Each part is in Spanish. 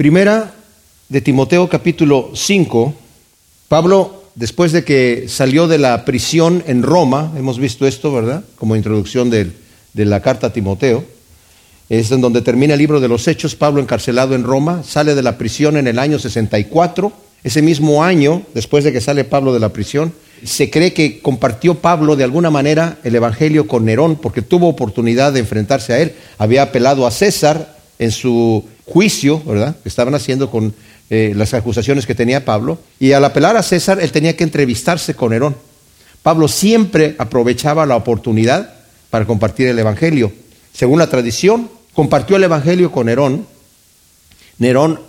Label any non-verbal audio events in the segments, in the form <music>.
Primera de Timoteo capítulo 5, Pablo, después de que salió de la prisión en Roma, hemos visto esto, ¿verdad? Como introducción de, la carta a Timoteo, es en donde termina el libro de los Hechos, Pablo encarcelado en Roma, sale de la prisión en el año 64, ese mismo año, después de que sale Pablo de la prisión, se cree que compartió Pablo de alguna manera el Evangelio con Nerón, porque tuvo oportunidad de enfrentarse a él, había apelado a César en su juicio, ¿verdad? Que estaban haciendo con eh, las acusaciones que tenía Pablo, y al apelar a César, él tenía que entrevistarse con Nerón. Pablo siempre aprovechaba la oportunidad para compartir el Evangelio. Según la tradición, compartió el Evangelio con Nerón. Nerón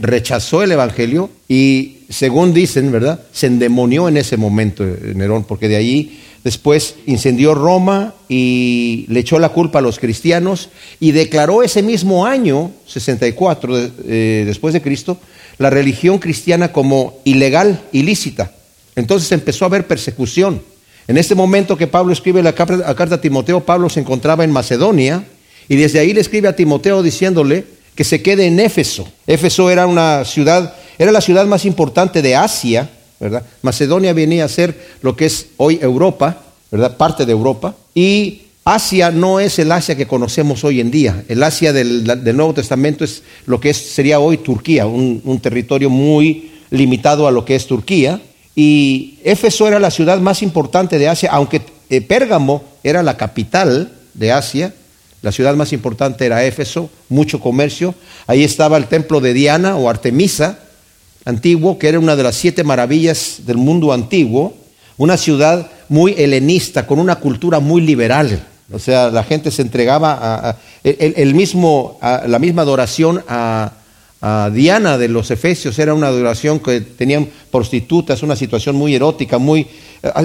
rechazó el Evangelio y, según dicen, ¿verdad? Se endemonió en ese momento eh, Nerón, porque de allí después incendió Roma y le echó la culpa a los cristianos y declaró ese mismo año, 64 eh, después de Cristo, la religión cristiana como ilegal, ilícita. Entonces empezó a haber persecución. En este momento que Pablo escribe la carta a Timoteo, Pablo se encontraba en Macedonia y desde ahí le escribe a Timoteo diciéndole que se quede en Éfeso. Éfeso era una ciudad, era la ciudad más importante de Asia, Macedonia venía a ser lo que es hoy Europa, ¿verdad? Parte de Europa. Y Asia no es el Asia que conocemos hoy en día. El Asia del, Nuevo Testamento es lo que es, sería hoy Turquía, un, territorio muy limitado a lo que es Turquía. Y Éfeso era la ciudad más importante de Asia, aunque eh, Pérgamo era la capital de Asia. La ciudad más importante era Éfeso, mucho comercio. Ahí estaba el templo de Diana o Artemisa, antiguo, que era una de las siete maravillas del mundo antiguo. Una ciudad muy helenista, con una cultura muy liberal. O sea, la gente se entregaba a, el, mismo, la misma adoración a, Diana de los Efesios era una adoración que tenían prostitutas, una situación muy erótica, muy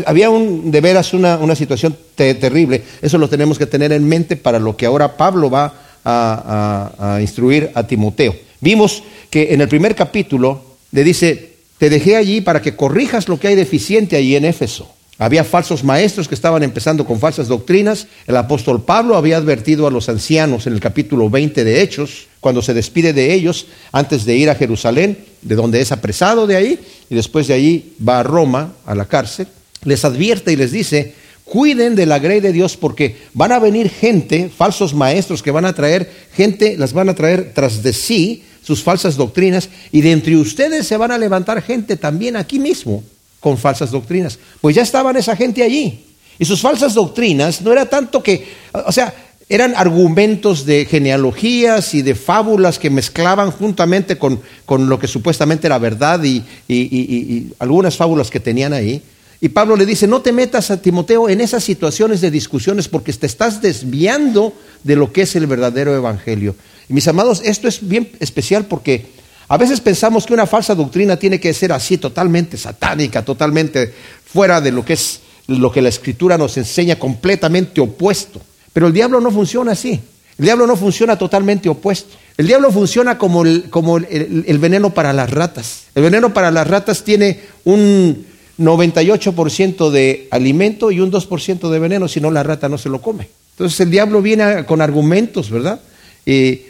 había un, de veras una situación terrible. Eso lo tenemos que tener en mente para lo que ahora Pablo va a, instruir a Timoteo. Vimos que en el primer capítulo le dice, te dejé allí para que corrijas lo que hay deficiente allí en Éfeso. Había falsos maestros que estaban empezando con falsas doctrinas. El apóstol Pablo había advertido a los ancianos en el capítulo 20 de Hechos, cuando se despide de ellos antes de ir a Jerusalén, de donde es apresado de ahí, y después de ahí va a Roma, a la cárcel. Les advierte y les dice, cuiden de la grey de Dios porque van a venir gente, falsos maestros que van a traer gente, las van a traer tras de sí sus falsas doctrinas y de entre ustedes se van a levantar gente también aquí mismo con falsas doctrinas. Pues ya estaban esa gente allí. Y sus falsas doctrinas no era tanto que, o sea, eran argumentos de genealogías y de fábulas que mezclaban juntamente con, con lo que supuestamente era verdad y, y, algunas fábulas que tenían ahí. Y Pablo le dice, no te metas a Timoteo en esas situaciones de discusiones porque te estás desviando de lo que es el verdadero evangelio. Y mis amados, esto es bien especial porque a veces pensamos que una falsa doctrina tiene que ser así, totalmente satánica, totalmente fuera de lo que es lo que la escritura nos enseña, completamente opuesto. Pero el diablo no funciona así. El diablo no funciona totalmente opuesto. El diablo funciona como el, como el, veneno para las ratas. El veneno para las ratas tiene un 98% de alimento y un 2% de veneno, si no la rata no se lo come. Entonces el diablo viene con argumentos, ¿verdad?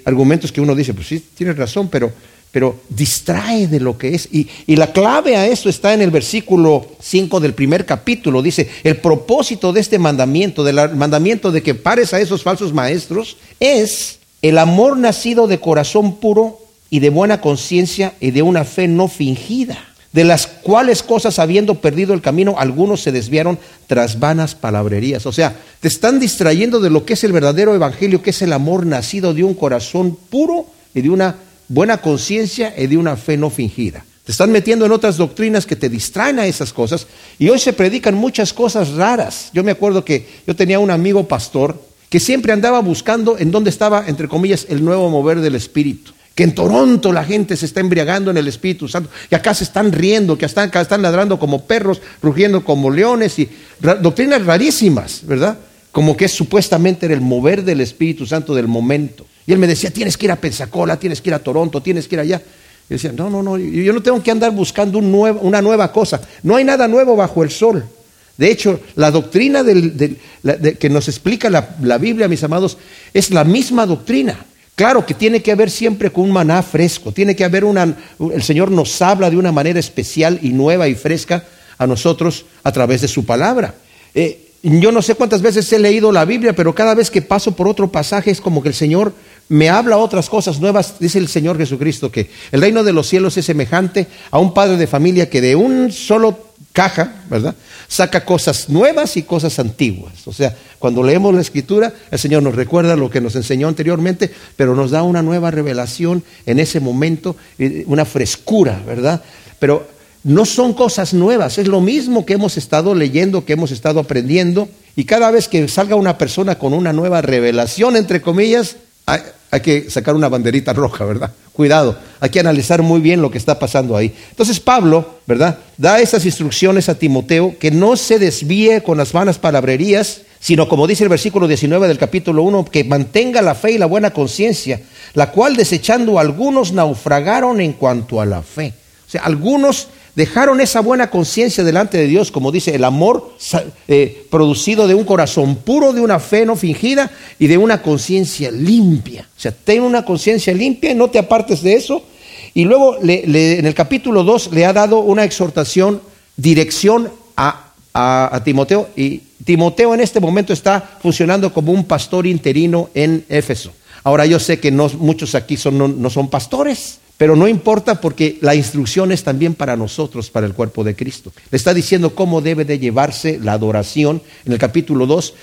Argumentos que uno dice, pues sí, tienes razón, pero pero distrae de lo que es. Y, la clave a eso está en el versículo 5 del primer capítulo. Dice, el propósito de este mandamiento, del mandamiento de que pares a esos falsos maestros, es el amor nacido de corazón puro y de buena conciencia y de una fe no fingida, de las cuales cosas habiendo perdido el camino, algunos se desviaron tras vanas palabrerías. O sea, te están distrayendo de lo que es el verdadero evangelio, que es el amor nacido de un corazón puro y de una buena conciencia y de una fe no fingida. Te están metiendo en otras doctrinas que te distraen a esas cosas y hoy se predican muchas cosas raras. Yo me acuerdo que yo tenía un amigo pastor que siempre andaba buscando en dónde estaba, entre comillas, el nuevo mover del Espíritu. Que en Toronto la gente se está embriagando en el Espíritu Santo, y acá se están riendo, que acá están ladrando como perros, rugiendo como leones, y doctrinas rarísimas, ¿verdad? Como que supuestamente era el mover del Espíritu Santo del momento. Y él me decía, tienes que ir a Pensacola, tienes que ir a Toronto, tienes que ir allá. Y decía, no, no, no, yo no tengo que andar buscando una nueva cosa. No hay nada nuevo bajo el sol. De hecho, la doctrina que nos explica la, Biblia, mis amados, es la misma doctrina. Claro que tiene que haber siempre con un maná fresco, tiene que haber una, el Señor nos habla de una manera especial y nueva y fresca a nosotros a través de su palabra. Eh, yo no sé cuántas veces he leído la Biblia, pero cada vez que paso por otro pasaje es como que el Señor me habla otras cosas nuevas. Dice el Señor Jesucristo que el reino de los cielos es semejante a un padre de familia que de un solo caja, ¿verdad? Saca cosas nuevas y cosas antiguas. O sea, cuando leemos la escritura, el Señor nos recuerda lo que nos enseñó anteriormente, pero nos da una nueva revelación en ese momento, una frescura, ¿verdad? Pero no son cosas nuevas, es lo mismo que hemos estado leyendo, que hemos estado aprendiendo. Y cada vez que salga una persona con una nueva revelación, entre comillas, hay, que sacar una banderita roja, ¿verdad? Cuidado, hay que analizar muy bien lo que está pasando ahí. Entonces Pablo, ¿verdad? Da esas instrucciones a Timoteo que no se desvíe con las vanas palabrerías, sino como dice el versículo 19 del capítulo 1, que mantenga la fe y la buena conciencia, la cual desechando algunos naufragaron en cuanto a la fe. O sea, algunos dejaron esa buena conciencia delante de Dios, como dice, el amor eh, producido de un corazón puro, de una fe no fingida y de una conciencia limpia. O sea, ten una conciencia limpia y no te apartes de eso. Y luego en el capítulo 2 le ha dado una exhortación, dirección a, Timoteo. Y Timoteo en este momento está funcionando como un pastor interino en Éfeso. Ahora yo sé que no, muchos aquí son, no son pastores, pero no importa porque la instrucción es también para nosotros, para el cuerpo de Cristo. Le está diciendo cómo debe de llevarse la adoración en el capítulo 2,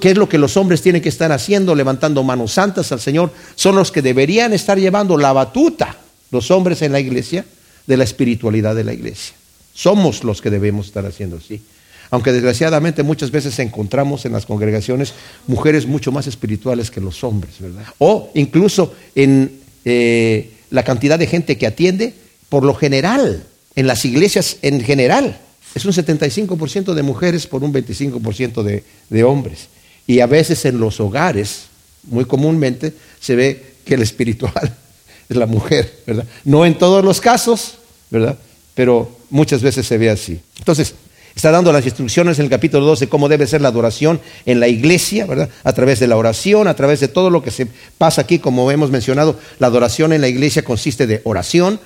qué es lo que los hombres tienen que estar haciendo, levantando manos santas al Señor. Son los que deberían estar llevando la batuta, los hombres en la iglesia, de la espiritualidad de la iglesia. Somos los que debemos estar haciendo así. Aunque desgraciadamente muchas veces encontramos en las congregaciones mujeres mucho más espirituales que los hombres, ¿verdad? O incluso en... Eh, la cantidad de gente que atiende, por lo general, en las iglesias en general, es un 75% de mujeres por un 25% de, de hombres. Y a veces en los hogares, muy comúnmente, se ve que el espiritual <laughs> es la mujer, ¿verdad? No en todos los casos, ¿verdad? Pero muchas veces se ve así. Entonces, Está dando las instrucciones en el capítulo 12 de cómo debe ser la adoración en la iglesia, ¿verdad? A través de la oración, a través de todo lo que se pasa aquí, como hemos mencionado, la adoración en la iglesia consiste de oración,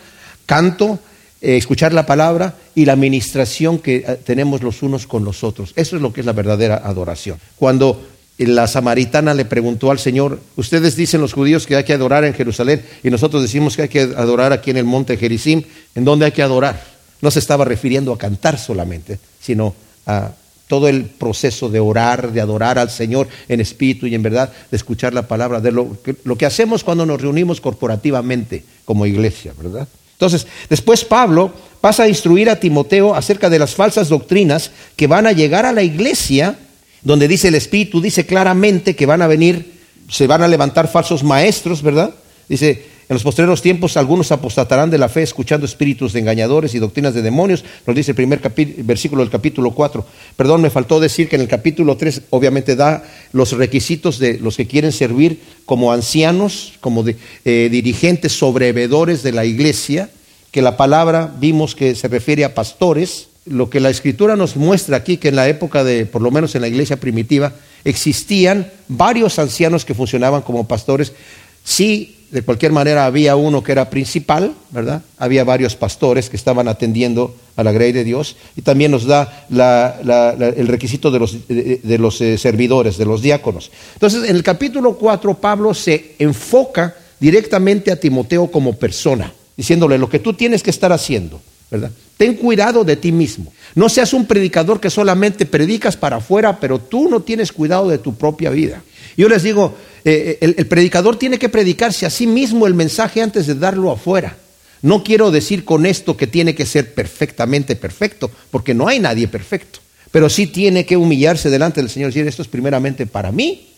canto, eh, escuchar la palabra y la administración que eh, tenemos los unos con los otros. Eso es lo que es la verdadera adoración. Cuando la samaritana le preguntó al Señor, ustedes dicen los judíos que hay que adorar en Jerusalén y nosotros decimos que hay que adorar aquí en el monte Gerizim, ¿en dónde hay que adorar? No se estaba refiriendo a cantar solamente, sino a todo el proceso de orar, de adorar al Señor en espíritu y en verdad, de escuchar la palabra, de lo que, hacemos cuando nos reunimos corporativamente como iglesia, ¿verdad? Entonces, después Pablo pasa a instruir a Timoteo acerca de las falsas doctrinas que van a llegar a la iglesia, donde dice el Espíritu, dice claramente que van a venir, se van a levantar falsos maestros, ¿verdad? Dice, en los posteriores tiempos algunos apostatarán de la fe escuchando espíritus de engañadores y doctrinas de demonios, nos dice el primer versículo del capítulo 4. Perdón, me faltó decir que en el capítulo 3 obviamente da los requisitos de los que quieren servir como ancianos, como eh, dirigentes, sobrevedores de la iglesia, que la palabra vimos que se refiere a pastores. Lo que la escritura nos muestra aquí, que en la época de, por lo menos en la iglesia primitiva, existían varios ancianos que funcionaban como pastores. Sí de cualquier manera había uno que era principal, ¿verdad? Había varios pastores que estaban atendiendo a la grey de Dios y también nos da el requisito de los, de, los eh, servidores, de los diáconos. Entonces, en el capítulo 4, Pablo se enfoca directamente a Timoteo como persona, diciéndole lo que tú tienes que estar haciendo, ¿verdad? Ten cuidado de ti mismo. No seas un predicador que solamente predicas para afuera, pero tú no tienes cuidado de tu propia vida. Yo les digo, eh, el, el, predicador tiene que predicarse a sí mismo el mensaje antes de darlo afuera. No quiero decir con esto que tiene que ser perfectamente perfecto, porque no hay nadie perfecto. Pero sí tiene que humillarse delante del Señor y decir, esto es primeramente para mí,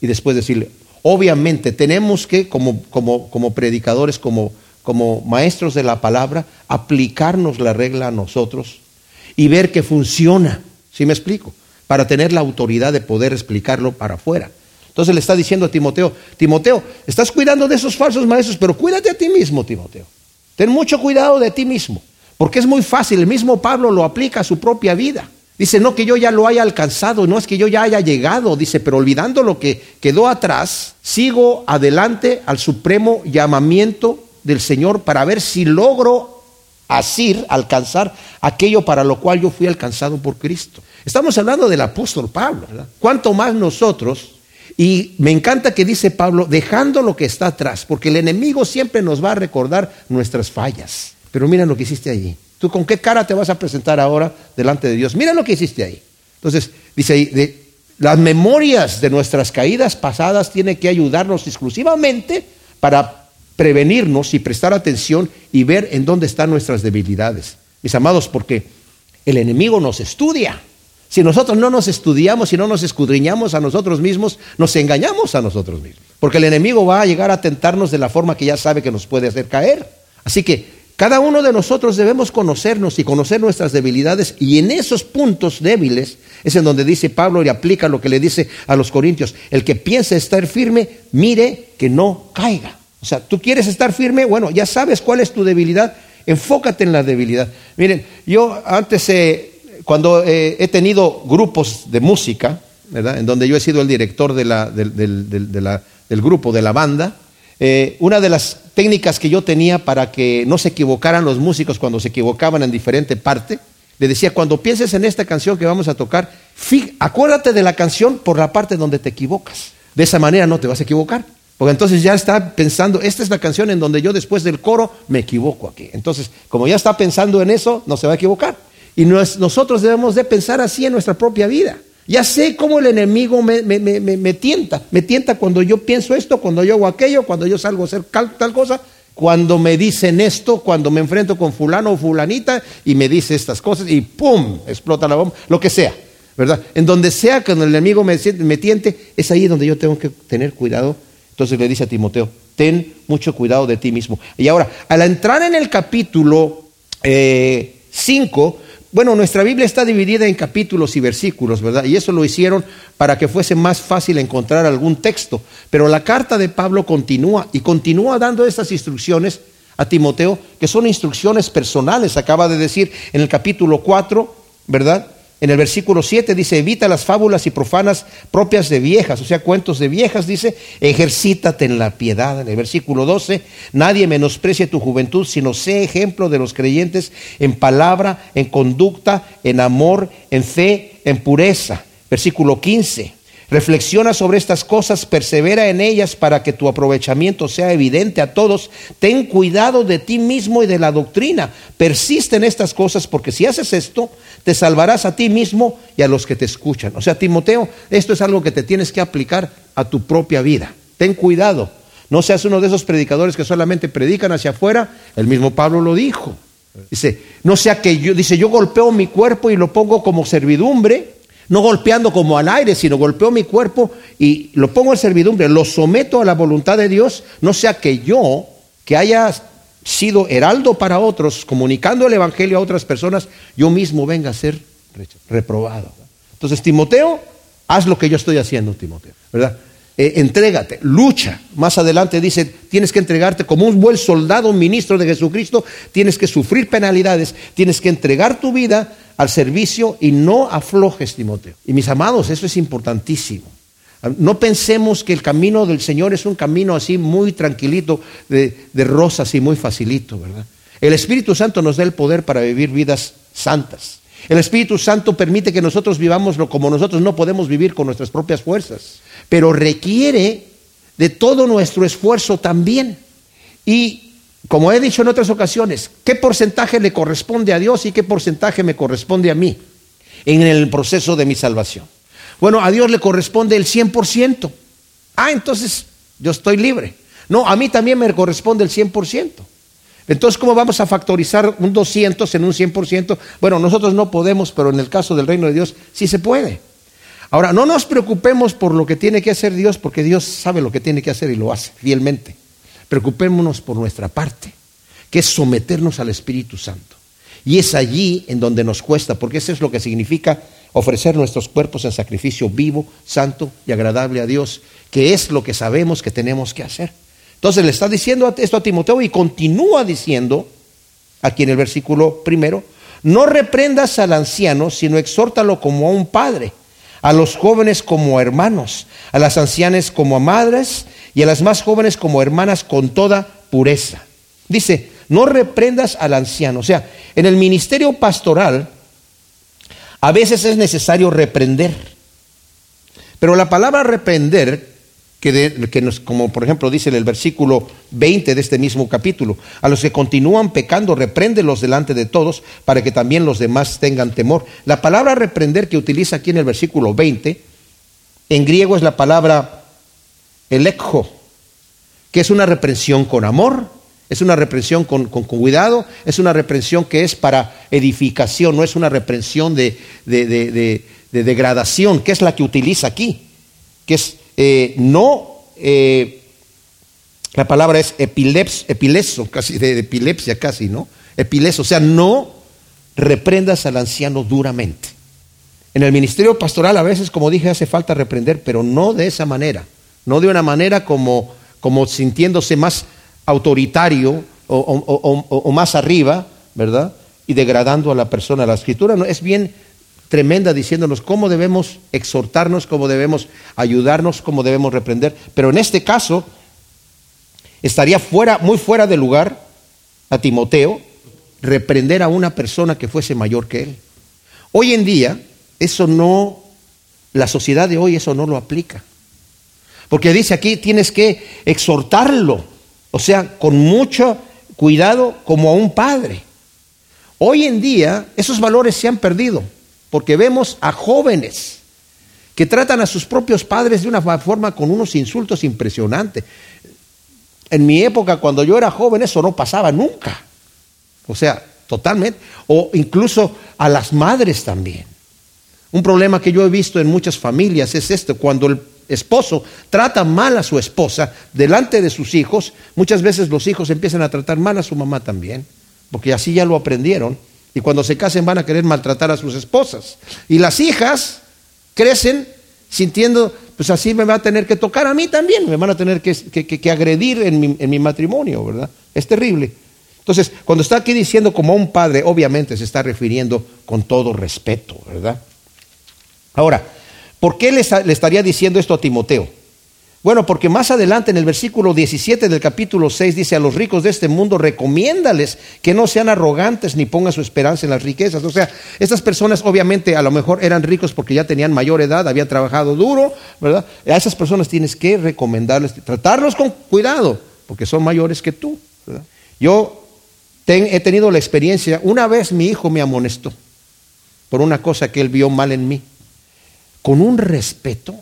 y después decirle, obviamente tenemos que, como, como, como predicadores, como, como maestros de la palabra, aplicarnos la regla a nosotros y ver que funciona. ¿Sí me explico? Para tener la autoridad de poder explicarlo para afuera. Entonces le está diciendo a Timoteo, Timoteo, estás cuidando de esos falsos maestros, pero cuídate a ti mismo, Timoteo. Ten mucho cuidado de ti mismo, porque es muy fácil, el mismo Pablo lo aplica a su propia vida. Dice, no que yo ya lo haya alcanzado, no es que yo ya haya llegado, dice, pero olvidando lo que quedó atrás, sigo adelante al supremo llamamiento del Señor para ver si logro asir, alcanzar aquello para lo cual yo fui alcanzado por Cristo. Estamos hablando del apóstol Pablo, ¿verdad? ¿Cuánto más nosotros? Y me encanta que dice Pablo, dejando lo que está atrás, porque el enemigo siempre nos va a recordar nuestras fallas. Pero mira lo que hiciste allí. ¿Tú con qué cara te vas a presentar ahora delante de Dios? Mira lo que hiciste ahí. Entonces, dice ahí, las memorias de nuestras caídas pasadas tienen que ayudarnos exclusivamente para prevenirnos y prestar atención y ver en dónde están nuestras debilidades. Mis amados, porque el enemigo nos estudia. Si nosotros no nos estudiamos, si no nos escudriñamos a nosotros mismos, nos engañamos a nosotros mismos. Porque el enemigo va a llegar a tentarnos de la forma que ya sabe que nos puede hacer caer. Así que cada uno de nosotros debemos conocernos y conocer nuestras debilidades y en esos puntos débiles es en donde dice Pablo y aplica lo que le dice a los corintios, el que piensa estar firme, mire que no caiga. O sea, tú quieres estar firme, bueno, ya sabes cuál es tu debilidad, enfócate en la debilidad. Miren, yo antes, eh, cuando eh, he tenido grupos de música. En donde yo he sido el director de la, del, del grupo, de la banda, eh, una de las técnicas que yo tenía para que no se equivocaran los músicos cuando se equivocaban en diferente parte, le decía, cuando pienses en esta canción que vamos a tocar, acuérdate de la canción por la parte donde te equivocas. De esa manera no te vas a equivocar. Porque entonces ya está pensando, esta es la canción en donde yo después del coro me equivoco aquí. Entonces, como ya está pensando en eso, no se va a equivocar. Y nosotros debemos de pensar así en nuestra propia vida. Ya sé cómo el enemigo me, tienta. Me tienta cuando yo pienso esto, cuando yo hago aquello, cuando yo salgo a hacer tal cosa, cuando me dicen esto, cuando me enfrento con fulano o fulanita y me dice estas cosas y ¡pum! explota la bomba, lo que sea, ¿verdad? En donde sea que el enemigo me, me tiente, es ahí donde yo tengo que tener cuidado. Entonces le dice a Timoteo, ten mucho cuidado de ti mismo. Y ahora, al entrar en el capítulo 5, eh, bueno, nuestra Biblia está dividida en capítulos y versículos, ¿verdad? Y eso lo hicieron para que fuese más fácil encontrar algún texto. Pero la carta de Pablo continúa y continúa dando estas instrucciones a Timoteo, que son instrucciones personales. Acaba de decir en el capítulo 4, ¿verdad? En el versículo 7 dice, evita las fábulas y profanas propias de viejas, o sea, cuentos de viejas, dice, ejercítate en la piedad. En el versículo 12, nadie menosprecie tu juventud, sino sé ejemplo de los creyentes en palabra, en conducta, en amor, en fe, en pureza. Versículo 15, Reflexiona sobre estas cosas, persevera en ellas para que tu aprovechamiento sea evidente a todos. Ten cuidado de ti mismo y de la doctrina. Persiste en estas cosas porque si haces esto, te salvarás a ti mismo y a los que te escuchan. O sea, Timoteo, esto es algo que te tienes que aplicar a tu propia vida. Ten cuidado. No seas uno de esos predicadores que solamente predican hacia afuera. El mismo Pablo lo dijo. Dice, no sea que yo, dice, yo golpeo mi cuerpo y lo pongo como servidumbre no golpeando como al aire, sino golpeo mi cuerpo y lo pongo en servidumbre, lo someto a la voluntad de Dios, no sea que yo, que haya sido heraldo para otros, comunicando el Evangelio a otras personas, yo mismo venga a ser reprobado. Entonces, Timoteo, haz lo que yo estoy haciendo, Timoteo, ¿verdad? Eh, entrégate, lucha. Más adelante dice, tienes que entregarte como un buen soldado, ministro de Jesucristo, tienes que sufrir penalidades, tienes que entregar tu vida al servicio y no aflojes, Timoteo. Y mis amados, eso es importantísimo. No pensemos que el camino del Señor es un camino así muy tranquilito, de, de rosas y muy facilito, ¿verdad? El Espíritu Santo nos da el poder para vivir vidas santas. El Espíritu Santo permite que nosotros vivamos como nosotros no podemos vivir con nuestras propias fuerzas, pero requiere de todo nuestro esfuerzo también. Y como he dicho en otras ocasiones, ¿qué porcentaje le corresponde a Dios y qué porcentaje me corresponde a mí en el proceso de mi salvación? Bueno, a Dios le corresponde el 100%. Ah, entonces yo estoy libre. No, a mí también me corresponde el 100%. Entonces, ¿cómo vamos a factorizar un 200 en un 100%? Bueno, nosotros no podemos, pero en el caso del reino de Dios sí se puede. Ahora, no nos preocupemos por lo que tiene que hacer Dios, porque Dios sabe lo que tiene que hacer y lo hace fielmente. Preocupémonos por nuestra parte, que es someternos al Espíritu Santo. Y es allí en donde nos cuesta, porque eso es lo que significa ofrecer nuestros cuerpos en sacrificio vivo, santo y agradable a Dios, que es lo que sabemos que tenemos que hacer. Entonces le está diciendo esto a Timoteo y continúa diciendo, aquí en el versículo primero, no reprendas al anciano, sino exhórtalo como a un padre, a los jóvenes como hermanos, a las ancianas como a madres y a las más jóvenes como hermanas con toda pureza. Dice, no reprendas al anciano. O sea, en el ministerio pastoral a veces es necesario reprender. Pero la palabra reprender que, como por ejemplo dice en el versículo 20 de este mismo capítulo, a los que continúan pecando, repréndelos delante de todos para que también los demás tengan temor. La palabra reprender que utiliza aquí en el versículo 20, en griego es la palabra elekjo, que es una reprensión con amor, es una reprensión con, cuidado, es una reprensión que es para edificación, no es una reprensión de, de degradación, que es la que utiliza aquí, que es eh, no, eh, la palabra es epileps, casi de epilepsia casi, ¿no? Epileso, o sea, no reprendas al anciano duramente. En el ministerio pastoral a veces, como dije, hace falta reprender, pero no de esa manera, no de una manera como, como sintiéndose más autoritario o, o más arriba, ¿verdad? Y degradando a la persona. La escritura no, es bien tremenda diciéndonos cómo debemos exhortarnos, cómo debemos ayudarnos, cómo debemos reprender. Pero en este caso estaría fuera, muy fuera de lugar a Timoteo reprender a una persona que fuese mayor que él. Hoy en día eso no, la sociedad de hoy eso no lo aplica. Porque dice aquí tienes que exhortarlo, o sea, con mucho cuidado como a un padre. Hoy en día esos valores se han perdido porque vemos a jóvenes que tratan a sus propios padres de una forma con unos insultos impresionantes. En mi época, cuando yo era joven, eso no pasaba nunca. O sea, totalmente. O incluso a las madres también. Un problema que yo he visto en muchas familias es esto, cuando el esposo trata mal a su esposa delante de sus hijos, muchas veces los hijos empiezan a tratar mal a su mamá también, porque así ya lo aprendieron. Y cuando se casen van a querer maltratar a sus esposas. Y las hijas crecen sintiendo, pues así me va a tener que tocar a mí también, me van a tener que, agredir en mi, en mi matrimonio, ¿verdad? Es terrible. Entonces, cuando está aquí diciendo como un padre, obviamente se está refiriendo con todo respeto, ¿verdad? Ahora, ¿por qué le, estaría diciendo esto a Timoteo? Bueno, porque más adelante en el versículo 17 del capítulo 6 dice, a los ricos de este mundo recomiéndales que no sean arrogantes ni pongan su esperanza en las riquezas. O sea, estas personas obviamente a lo mejor eran ricos porque ya tenían mayor edad, habían trabajado duro, ¿verdad? A esas personas tienes que recomendarles, tratarlos con cuidado, porque son mayores que tú. Yo he tenido la experiencia, una vez mi hijo me amonestó por una cosa que él vio mal en mí, con un respeto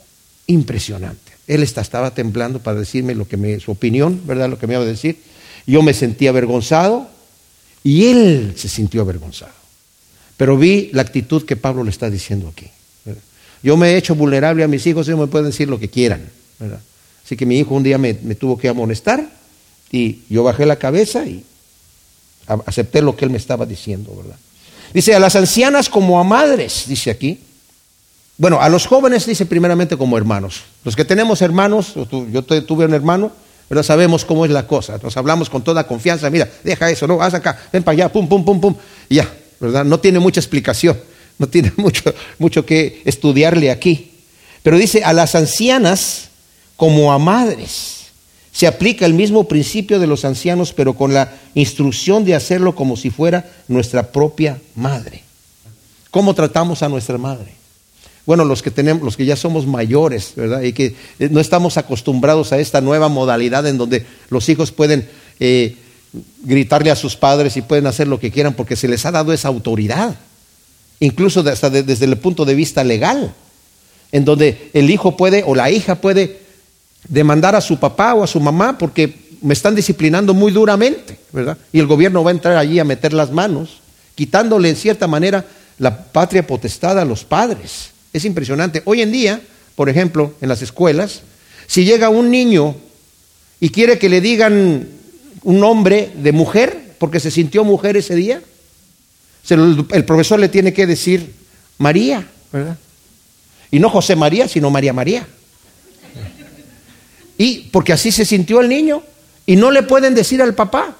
impresionante. Él estaba temblando para decirme lo que me, su opinión, ¿verdad? Lo que me iba a decir. Yo me sentí avergonzado y él se sintió avergonzado. Pero vi la actitud que Pablo le está diciendo aquí. Yo me he hecho vulnerable a mis hijos, ellos me pueden decir lo que quieran. ¿verdad? Así que mi hijo un día me, me tuvo que amonestar y yo bajé la cabeza y acepté lo que él me estaba diciendo, ¿verdad? Dice, a las ancianas como a madres, dice aquí, bueno, a los jóvenes dice primeramente como hermanos. Los que tenemos hermanos, yo tuve un hermano, pero sabemos cómo es la cosa. Nos hablamos con toda confianza, mira, deja eso, no, haz acá, ven para allá, pum, pum, pum, pum, ya, ¿verdad? No tiene mucha explicación, no tiene <laughs> mucho, mucho que estudiarle aquí. Pero dice a las ancianas como a madres. Se aplica el mismo principio de los ancianos, pero con la instrucción de hacerlo como si fuera nuestra propia madre. ¿Cómo tratamos a nuestra madre? Bueno, los que tenemos, los que ya somos mayores, ¿verdad? Y que eh, no estamos acostumbrados a esta nueva modalidad en donde los hijos pueden eh, gritarle a sus padres y pueden hacer lo que quieran porque se les ha dado esa autoridad, incluso hasta desde el punto de vista legal, en donde el hijo puede o la hija puede demandar a su papá o a su mamá porque me están disciplinando muy duramente, ¿verdad? Y el gobierno va a entrar allí a meter las manos, quitándole en cierta manera la patria potestad a los padres. Es impresionante. Hoy en día, por ejemplo, en las escuelas, si llega un niño y quiere que le digan un nombre de mujer, porque se sintió mujer ese día, el profesor le tiene que decir María, ¿verdad? Y no José María, sino María María. Y porque así se sintió el niño. Y no le pueden decir al papá.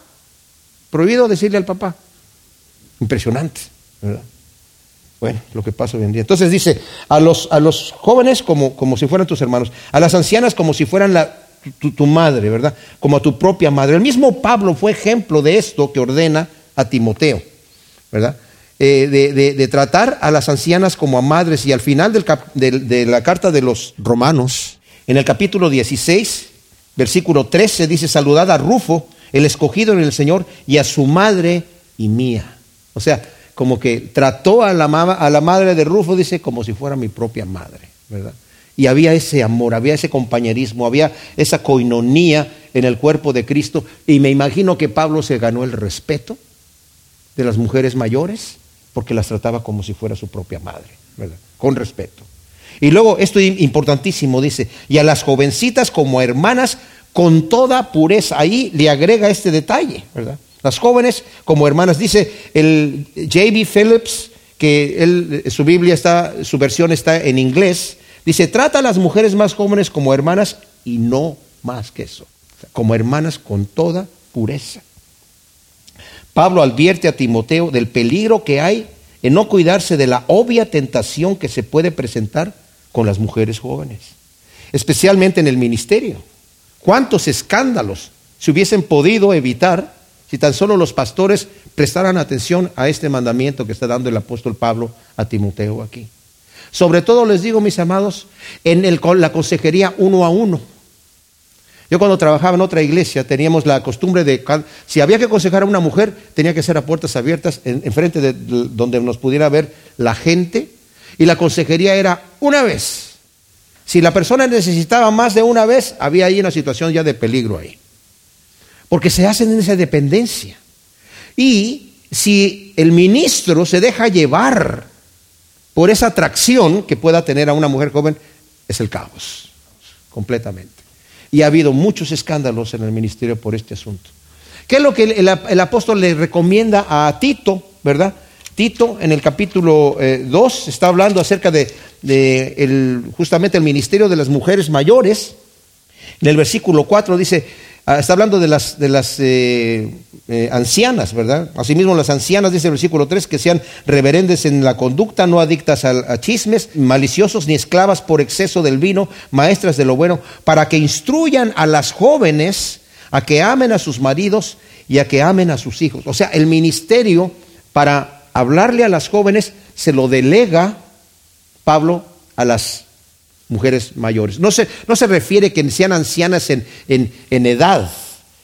Prohibido decirle al papá. Impresionante. ¿verdad? Bueno, lo que pasa hoy en día. Entonces dice, a los, a los jóvenes como, como si fueran tus hermanos, a las ancianas como si fueran la, tu, madre, ¿verdad? Como a tu propia madre. El mismo Pablo fue ejemplo de esto que ordena a Timoteo, ¿verdad? Eh, de, de, tratar a las ancianas como a madres. Y al final del de, de la carta de los romanos, en el capítulo 16, versículo 13, dice, saludad a Rufo, el escogido en el Señor, y a su madre y mía. O sea, como que trató a la, madre de Rufo, dice, como si fuera mi propia madre, ¿verdad? Y había ese amor, había ese compañerismo, había esa coinonía en el cuerpo de Cristo. Y me imagino que Pablo se ganó el respeto de las mujeres mayores porque las trataba como si fuera su propia madre, ¿verdad? Con respeto. Y luego, esto es importantísimo, dice, y a las jovencitas como hermanas con toda pureza. Ahí le agrega este detalle, ¿verdad? Las jóvenes como hermanas. Dice el J.B. Phillips, que él, su Biblia está, su versión está en inglés. Dice, trata a las mujeres más jóvenes como hermanas y no más que eso. Como hermanas con toda pureza. Pablo advierte a Timoteo del peligro que hay en no cuidarse de la obvia tentación que se puede presentar con las mujeres jóvenes, especialmente en el ministerio. ¿Cuántos escándalos se hubiesen podido evitar si tan solo los pastores prestaran atención a este mandamiento que está dando el apóstol Pablo a Timoteo aquí. Sobre todo les digo, mis amados, en el, la consejería uno a uno. Yo cuando trabajaba en otra iglesia teníamos la costumbre de, si había que aconsejar a una mujer, tenía que ser a puertas abiertas, en, en de donde nos pudiera ver la gente, y la consejería era una vez. Si la persona necesitaba más de una vez, había ahí una situación ya de peligro ahí porque se hacen en esa dependencia. Y si el ministro se deja llevar por esa atracción que pueda tener a una mujer joven, es el caos, completamente. Y ha habido muchos escándalos en el ministerio por este asunto. ¿Qué es lo que el, apóstol le recomienda a Tito, verdad? Tito en el capítulo 2 eh, está hablando acerca de, justamente el ministerio de las mujeres mayores. En el versículo 4 dice, Ah, está hablando de las, de las eh, eh, ancianas, ¿verdad? Asimismo, las ancianas, dice el versículo 3, que sean reverendes en la conducta, no adictas a, a, chismes, maliciosos ni esclavas por exceso del vino, maestras de lo bueno, para que instruyan a las jóvenes a que amen a sus maridos y a que amen a sus hijos. O sea, el ministerio para hablarle a las jóvenes se lo delega Pablo a las mujeres mayores. No se, no se refiere que sean ancianas en, en, en edad,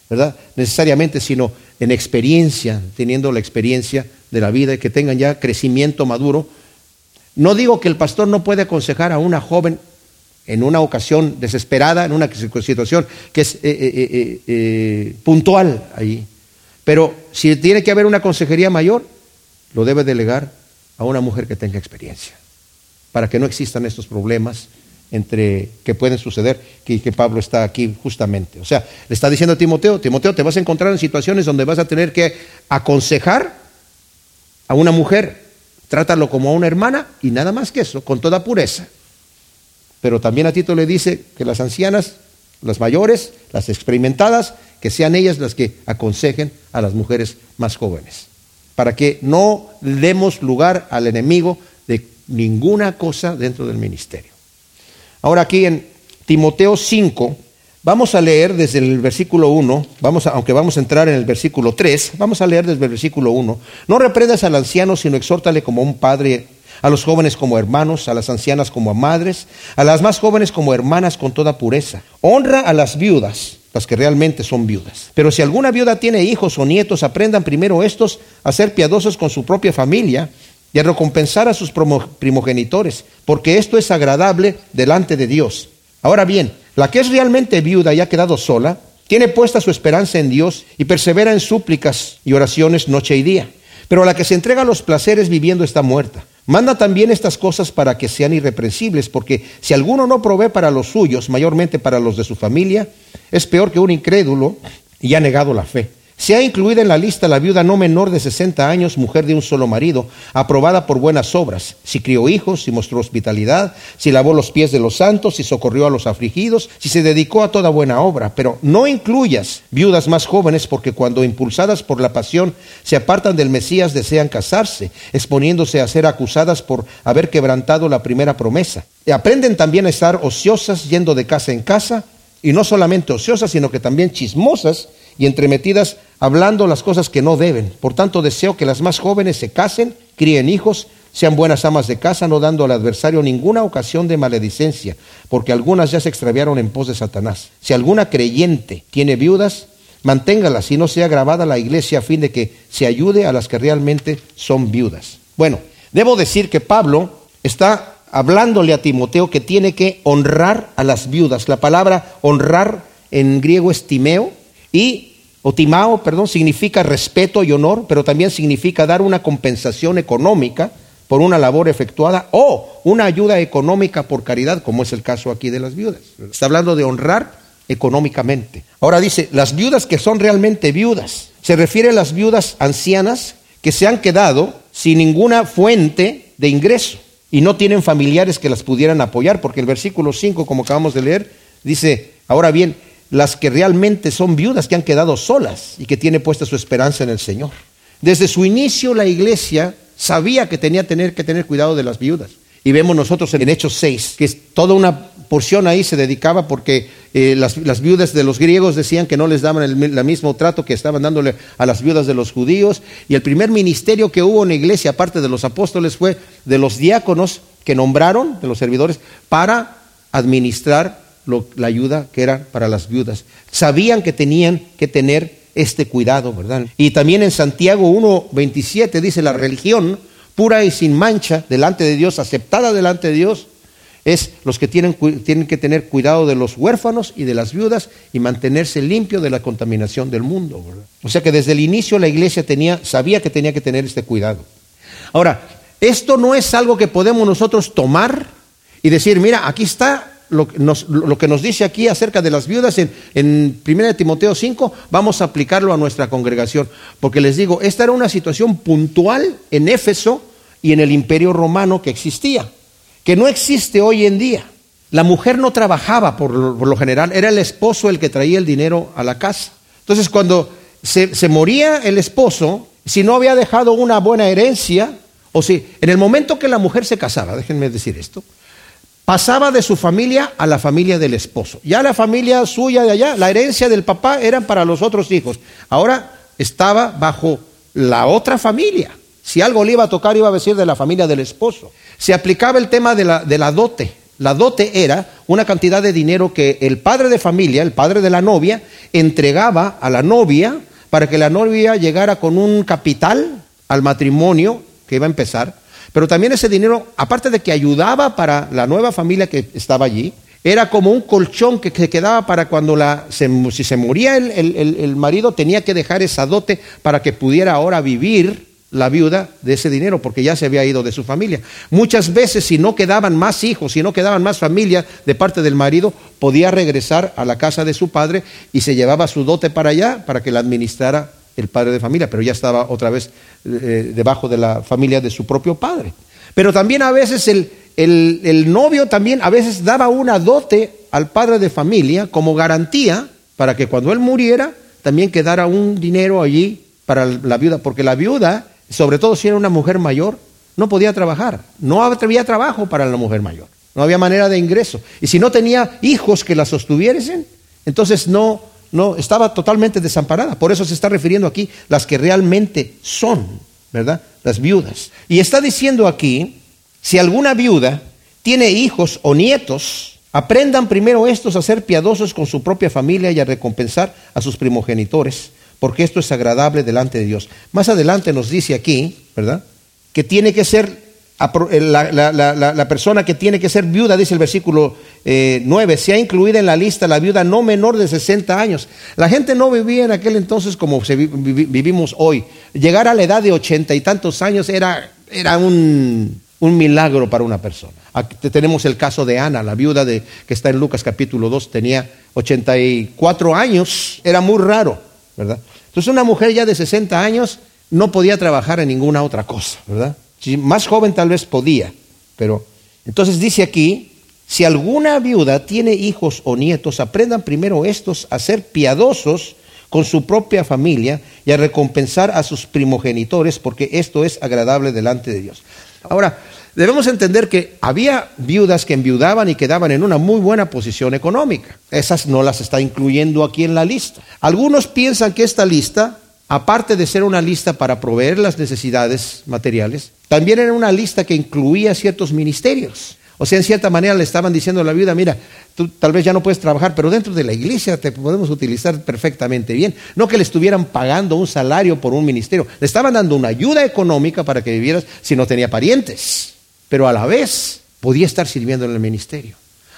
¿verdad? Necesariamente, sino en experiencia, teniendo la experiencia de la vida y que tengan ya crecimiento maduro. No digo que el pastor no puede aconsejar a una joven en una ocasión desesperada, en una situación que es eh, eh, eh, puntual ahí. Pero si tiene que haber una consejería mayor, lo debe delegar a una mujer que tenga experiencia, para que no existan estos problemas entre que pueden suceder, que, que, Pablo está aquí justamente. O sea, le está diciendo a Timoteo, Timoteo, te vas a encontrar en situaciones donde vas a tener que aconsejar a una mujer, trátalo como a una hermana y nada más que eso, con toda pureza. Pero también a Tito le dice que las ancianas, las mayores, las experimentadas, que sean ellas las que aconsejen a las mujeres más jóvenes, para que no demos lugar al enemigo de ninguna cosa dentro del ministerio. Ahora aquí en Timoteo 5, vamos a leer desde el versículo 1, vamos a, aunque vamos a entrar en el versículo 3, vamos a leer desde el versículo 1. No reprendas al anciano, sino exhórtale como un padre, a los jóvenes como hermanos, a las ancianas como a madres, a las más jóvenes como hermanas con toda pureza. Honra a las viudas, las que realmente son viudas. Pero si alguna viuda tiene hijos o nietos, aprendan primero estos a ser piadosos con su propia familia y a recompensar a sus primogenitores, porque esto es agradable delante de Dios. Ahora bien, la que es realmente viuda y ha quedado sola, tiene puesta su esperanza en Dios y persevera en súplicas y oraciones noche y día. Pero la que se entrega a los placeres viviendo está muerta. Manda también estas cosas para que sean irreprensibles, porque si alguno no provee para los suyos, mayormente para los de su familia, es peor que un incrédulo y ha negado la fe Se ha incluido en la lista la viuda no menor de 60 años, mujer de un solo marido, aprobada por buenas obras, si crió hijos, si mostró hospitalidad, si lavó los pies de los santos, si socorrió a los afligidos, si se dedicó a toda buena obra. Pero no incluyas viudas más jóvenes porque cuando impulsadas por la pasión se apartan del Mesías desean casarse, exponiéndose a ser acusadas por haber quebrantado la primera promesa. Y aprenden también a estar ociosas yendo de casa en casa, y no solamente ociosas, sino que también chismosas y entremetidas hablando las cosas que no deben. Por tanto, deseo que las más jóvenes se casen, críen hijos, sean buenas amas de casa, no dando al adversario ninguna ocasión de maledicencia, porque algunas ya se extraviaron en pos de Satanás. Si alguna creyente tiene viudas, manténgalas y no sea grabada la iglesia a fin de que se ayude a las que realmente son viudas. Bueno, debo decir que Pablo está hablándole a Timoteo que tiene que honrar a las viudas. La palabra honrar en griego es timeo, y otimao, perdón, significa respeto y honor, pero también significa dar una compensación económica por una labor efectuada o una ayuda económica por caridad, como es el caso aquí de las viudas. Está hablando de honrar económicamente. Ahora dice, las viudas que son realmente viudas. Se refiere a las viudas ancianas que se han quedado sin ninguna fuente de ingreso y no tienen familiares que las pudieran apoyar, porque el versículo 5, como acabamos de leer, dice, ahora bien, las que realmente son viudas, que han quedado solas y que tiene puesta su esperanza en el Señor. Desde su inicio la iglesia sabía que tenía tener, que tener cuidado de las viudas. Y vemos nosotros en Hechos 6, que toda una porción ahí se dedicaba porque eh, las, viudas de los griegos decían que no les daban el, el, mismo trato que estaban dándole a las viudas de los judíos. Y el primer ministerio que hubo en la iglesia, aparte de los apóstoles, fue de los diáconos que nombraron, de los servidores, para administrar la ayuda que era para las viudas. Sabían que tenían que tener este cuidado, ¿verdad? Y también en Santiago 1.27 dice, la religión pura y sin mancha delante de Dios, aceptada delante de Dios, es los que tienen, tienen que tener cuidado de los huérfanos y de las viudas y mantenerse limpio de la contaminación del mundo. O sea que desde el inicio la iglesia tenía, sabía que tenía que tener este cuidado. Ahora, esto no es algo que podemos nosotros tomar y decir, mira, aquí está lo, que nos dice aquí acerca de las viudas en, en 1 Timoteo 5, vamos a aplicarlo a nuestra congregación. Porque les digo, esta era una situación puntual en Éfeso y en el imperio romano que existía, que no existe hoy en día. La mujer no trabajaba por lo, general, era el esposo el que traía el dinero a la casa. Entonces cuando se, se moría el esposo, si no había dejado una buena herencia, o si en el momento que la mujer se casaba, déjenme decir esto, pasaba de su familia a la familia del esposo. Ya la familia suya de allá, la herencia del papá era para los otros hijos. Ahora estaba bajo la otra familia. Si algo le iba a tocar, iba a decir de la familia del esposo. Se aplicaba el tema de la, de la dote. La dote era una cantidad de dinero que el padre de familia, el padre de la novia, entregaba a la novia para que la novia llegara con un capital al matrimonio que iba a empezar pero también ese dinero, aparte de que ayudaba para la nueva familia que estaba allí, era como un colchón que se quedaba para cuando la, si se moría el, el, marido, tenía que dejar esa dote para que pudiera ahora vivir la viuda de ese dinero, porque ya se había ido de su familia. Muchas veces, si no quedaban más hijos, si no quedaban más familia de parte del marido, podía regresar a la casa de su padre y se llevaba su dote para allá para que la administrara el padre de familia, pero ya estaba otra vez eh, debajo de la familia de su propio padre. Pero también a veces el, el, novio también a veces daba una dote al padre de familia como garantía para que cuando él muriera también quedara un dinero allí para la viuda, porque la viuda, sobre todo si era una mujer mayor, no podía trabajar, no había trabajo para la mujer mayor, no había manera de ingreso. Y si no tenía hijos que la sostuviesen, entonces no, no, estaba totalmente desamparada. Por eso se está refiriendo aquí las que realmente son, ¿verdad? Las viudas. Y está diciendo aquí, si alguna viuda tiene hijos o nietos, aprendan primero estos a ser piadosos con su propia familia y a recompensar a sus primogenitores, porque esto es agradable delante de Dios. Más adelante nos dice aquí, ¿verdad? Que tiene que ser eh, la, persona que tiene que ser viuda, dice el versículo 9, eh, se ha incluido en la lista la viuda no menor de 60 años. La gente no vivía en aquel entonces como vivimos hoy. Llegar a la edad de ochenta y tantos años era, era un, milagro para una persona. Tenemos el caso de Ana, la viuda de, que está en Lucas capítulo 2, tenía 84 años, era muy raro, ¿verdad? Entonces una mujer ya de 60 años no podía trabajar en ninguna otra cosa, ¿verdad? Si más joven tal vez podía, pero entonces dice aquí, si alguna viuda tiene hijos o nietos, aprendan primero estos a ser piadosos con su propia familia y a recompensar a sus primogenitores, porque esto es agradable delante de Dios. Ahora, debemos entender que había viudas que enviudaban y quedaban en una muy buena posición económica. Esas no las está incluyendo aquí en la lista. Algunos piensan que esta lista, aparte de ser una lista para proveer las necesidades materiales, también era una lista que incluía ciertos ministerios. O sea, en cierta manera le estaban diciendo a la viuda, mira, tú tal vez ya no puedes trabajar, pero dentro de la iglesia te podemos utilizar perfectamente bien. No que le estuvieran pagando un salario por un ministerio, le estaban dando una ayuda económica para que vivieras si no tenía parientes, pero a la vez podía estar sirviendo en el ministerio.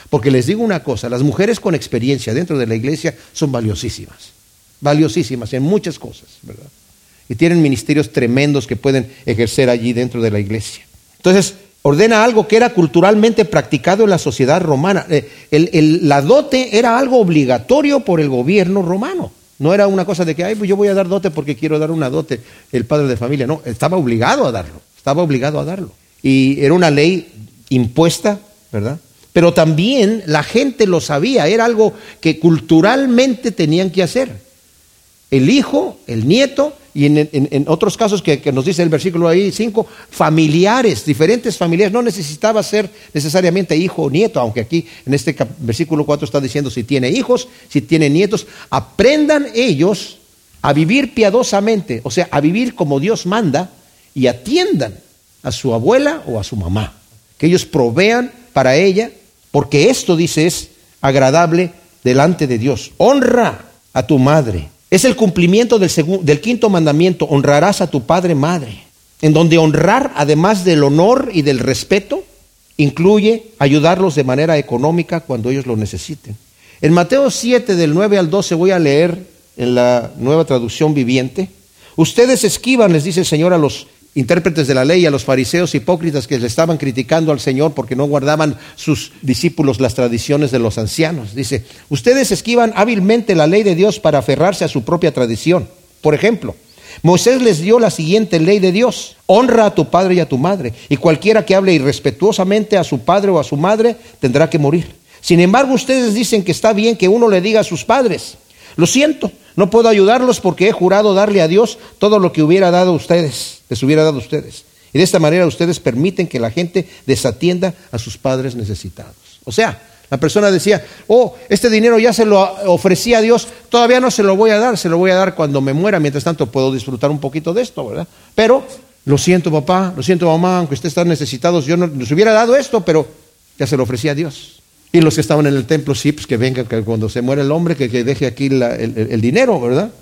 Porque les digo una cosa, las mujeres con experiencia dentro de la iglesia son valiosísimas, valiosísimas en muchas cosas, ¿verdad? Y tienen ministerios tremendos que pueden ejercer allí dentro de la iglesia. Entonces, ordena algo que era culturalmente practicado en la sociedad romana. Eh, la dote era algo obligatorio por el gobierno romano. No era una cosa de que, ay, pues yo voy a dar dote porque quiero dar una dote, el padre de familia. No, estaba obligado a darlo, estaba obligado a darlo. Y era una ley impuesta, ¿verdad? Pero también la gente lo sabía, era algo que culturalmente tenían que hacer. El hijo, el nieto, y en, otros casos que, nos dice el versículo ahí 5, familiares, diferentes familiares, no necesitaba ser necesariamente hijo o nieto, aunque aquí en este versículo 4 está diciendo si tiene hijos, si tiene nietos, aprendan ellos a vivir piadosamente, o sea, a vivir como Dios manda y atiendan a su abuela o a su mamá, que ellos provean para ella, porque esto dice es agradable delante de Dios. Honra a tu madre es el cumplimiento del, del quinto mandamiento, honrarás a tu padre madre, en donde honrar, además del honor y del respeto, incluye ayudarlos de manera económica cuando ellos lo necesiten. En Mateo 7, del 9 al 12, voy a leer en la nueva traducción viviente. Ustedes esquivan, les dice el Señor a los intérpretes de la ley, a los fariseos hipócritas que le estaban criticando al Señor porque no guardaban sus discípulos las tradiciones de los ancianos. Dice, ustedes esquivan hábilmente la ley de Dios para aferrarse a su propia tradición. Por ejemplo, Moisés les dio la siguiente ley de Dios. Honra a tu padre y a tu madre. Y cualquiera que hable irrespetuosamente a su padre o a su madre tendrá que morir. Sin embargo, ustedes dicen que está bien que uno le diga a sus padres, lo siento, no puedo ayudarlos porque he jurado darle a Dios todo lo que hubiera dado a ustedes, les hubiera dado a ustedes. Y de esta manera ustedes permiten que la gente desatienda a sus padres necesitados. O sea, la persona decía, oh, este dinero ya se lo ofrecía a Dios, todavía no se lo voy a dar, se lo voy a dar cuando me muera, mientras tanto puedo disfrutar un poquito de esto, ¿verdad? Pero, lo siento papá, lo siento mamá, aunque usted está necesitado, yo no les hubiera dado esto, pero ya se lo ofrecía a Dios. Y los que estaban en el templo, sí, pues que venga, que cuando se muere el hombre, que, deje aquí el, dinero, ¿verdad?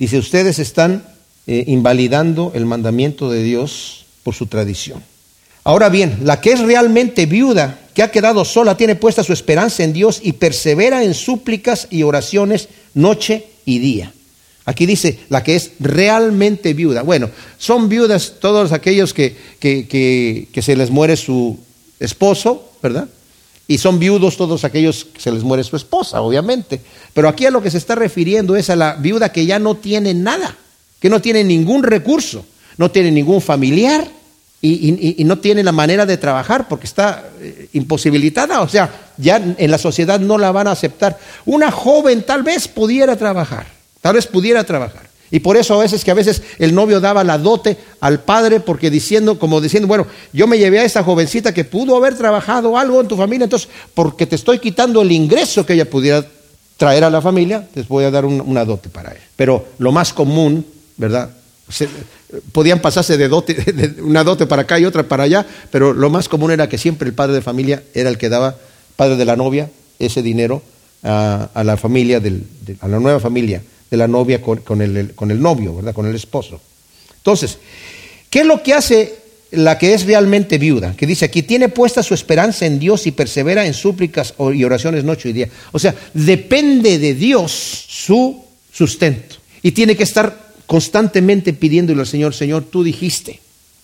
Dice, ustedes están eh, invalidando el mandamiento de Dios por su tradición. Ahora bien, la que es realmente viuda, que ha quedado sola, tiene puesta su esperanza en Dios y persevera en súplicas y oraciones noche y día. Aquí dice, la que es realmente viuda. Bueno, son viudas todos aquellos que, que se les muere su esposo, ¿verdad? Y son viudos todos aquellos que se les muere su esposa, obviamente. Pero aquí a lo que se está refiriendo es a la viuda que ya no tiene nada, que no tiene ningún recurso, no tiene ningún familiar y, no tiene la manera de trabajar porque está eh, imposibilitada. O sea, ya en la sociedad no la van a aceptar. Una joven tal vez pudiera trabajar, tal vez pudiera trabajar. Y por eso a veces que a veces el novio daba la dote al padre porque diciendo, como diciendo, bueno, yo me llevé a esa jovencita que pudo haber trabajado algo en tu familia, entonces porque te estoy quitando el ingreso que ella pudiera traer a la familia, les voy a dar una dote para él. Pero lo más común, ¿verdad? podían pasarse de, dote, <laughs> de una dote para acá y otra para allá, pero lo más común era que siempre el padre de familia era el que daba, padre de la novia, ese dinero a, la familia, del, a la nueva familia de la novia con, el, con el novio, ¿verdad? Con el esposo. Entonces, ¿qué es lo que hace la que es realmente viuda? Que dice aquí, tiene puesta su esperanza en Dios y persevera en súplicas y oraciones noche y día. O sea, depende de Dios su sustento. Y tiene que estar constantemente pidiéndole al Señor, Señor, tú dijiste